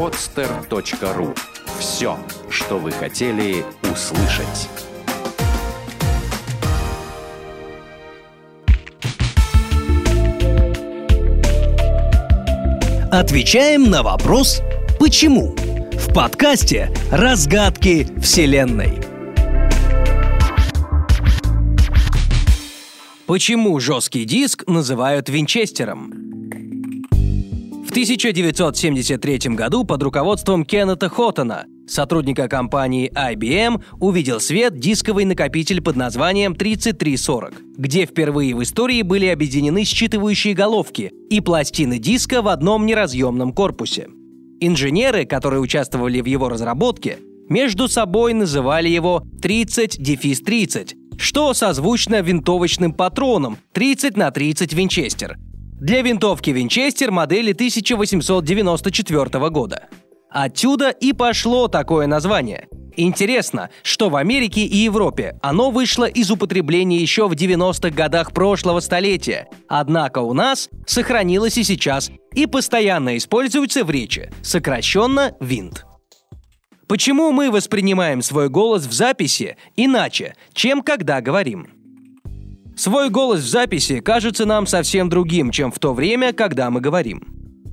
podster.ru. Все, что вы хотели услышать. Отвечаем на вопрос «Почему?» в подкасте «Разгадки Вселенной». Почему жесткий диск называют винчестером? В 1973 году под руководством Кеннета Хоттона, сотрудника компании IBM, увидел свет дисковый накопитель под названием 3340, где впервые в истории были объединены считывающие головки и пластины диска в одном неразъемном корпусе. Инженеры, которые участвовали в его разработке, между собой называли его 30-30, что созвучно винтовочным патроном 30 на 30 Винчестер, для винтовки Винчестер модели 1894 года. Отсюда и пошло такое название. Интересно, что в Америке и Европе оно вышло из употребления еще в 90-х годах прошлого столетия, однако у нас сохранилось и сейчас и постоянно используется в речи, сокращенно винт. Почему мы воспринимаем свой голос в записи иначе, чем когда говорим? Свой голос в записи кажется нам совсем другим, чем в то время, когда мы говорим.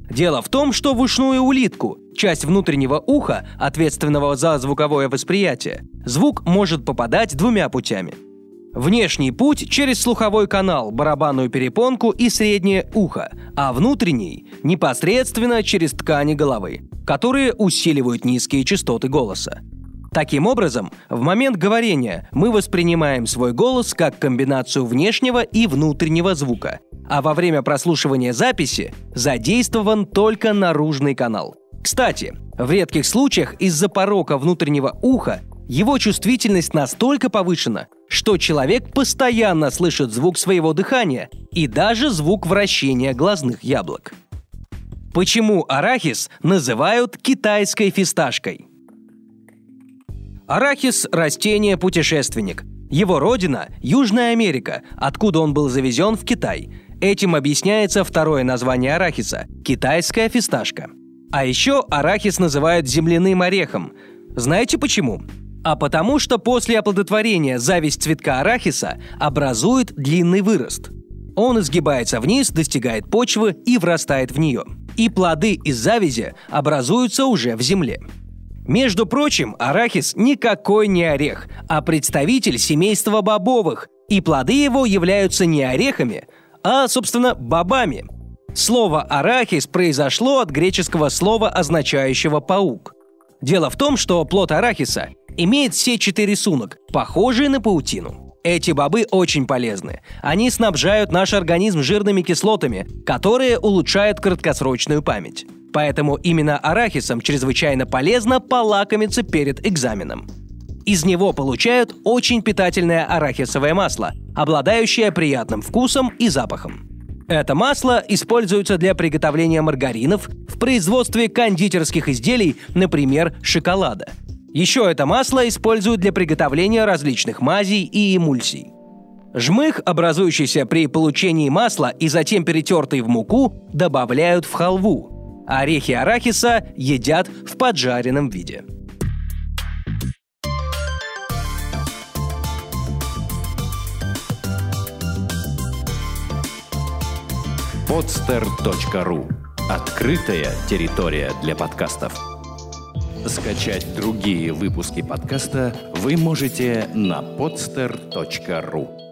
Дело в том, что в ушную улитку, часть внутреннего уха, ответственного за звуковое восприятие, звук может попадать двумя путями. Внешний путь через слуховой канал, барабанную перепонку и среднее ухо, а внутренний – непосредственно через ткани головы, которые усиливают низкие частоты голоса. Таким образом, в момент говорения мы воспринимаем свой голос как комбинацию внешнего и внутреннего звука, а во время прослушивания записи задействован только наружный канал. Кстати, в редких случаях из-за порока внутреннего уха его чувствительность настолько повышена, что человек постоянно слышит звук своего дыхания и даже звук вращения глазных яблок. Почему арахис называют китайской фисташкой? Арахис – растение-путешественник. Его родина – Южная Америка, откуда он был завезен в Китай. Этим объясняется второе название арахиса – китайская фисташка. А еще арахис называют земляным орехом. Знаете почему? А потому что после оплодотворения зависть цветка арахиса образует длинный вырост. Он изгибается вниз, достигает почвы и врастает в нее. И плоды из завязи образуются уже в земле. Между прочим, арахис никакой не орех, а представитель семейства бобовых, и плоды его являются не орехами, а, собственно, бобами. Слово «арахис» произошло от греческого слова, означающего «паук». Дело в том, что плод арахиса имеет сетчатый рисунок, похожий на паутину. Эти бобы очень полезны. Они снабжают наш организм жирными кислотами, которые улучшают краткосрочную память. Поэтому именно арахисом чрезвычайно полезно полакомиться перед экзаменом. Из него получают очень питательное арахисовое масло, обладающее приятным вкусом и запахом. Это масло используется для приготовления маргаринов в производстве кондитерских изделий, например, шоколада. Еще это масло используют для приготовления различных мазей и эмульсий. Жмых, образующийся при получении масла и затем перетертый в муку, добавляют в халву, Орехи арахиса едят в поджаренном виде. podster.ru Открытая территория для подкастов. Скачать другие выпуски подкаста вы можете на podster.ru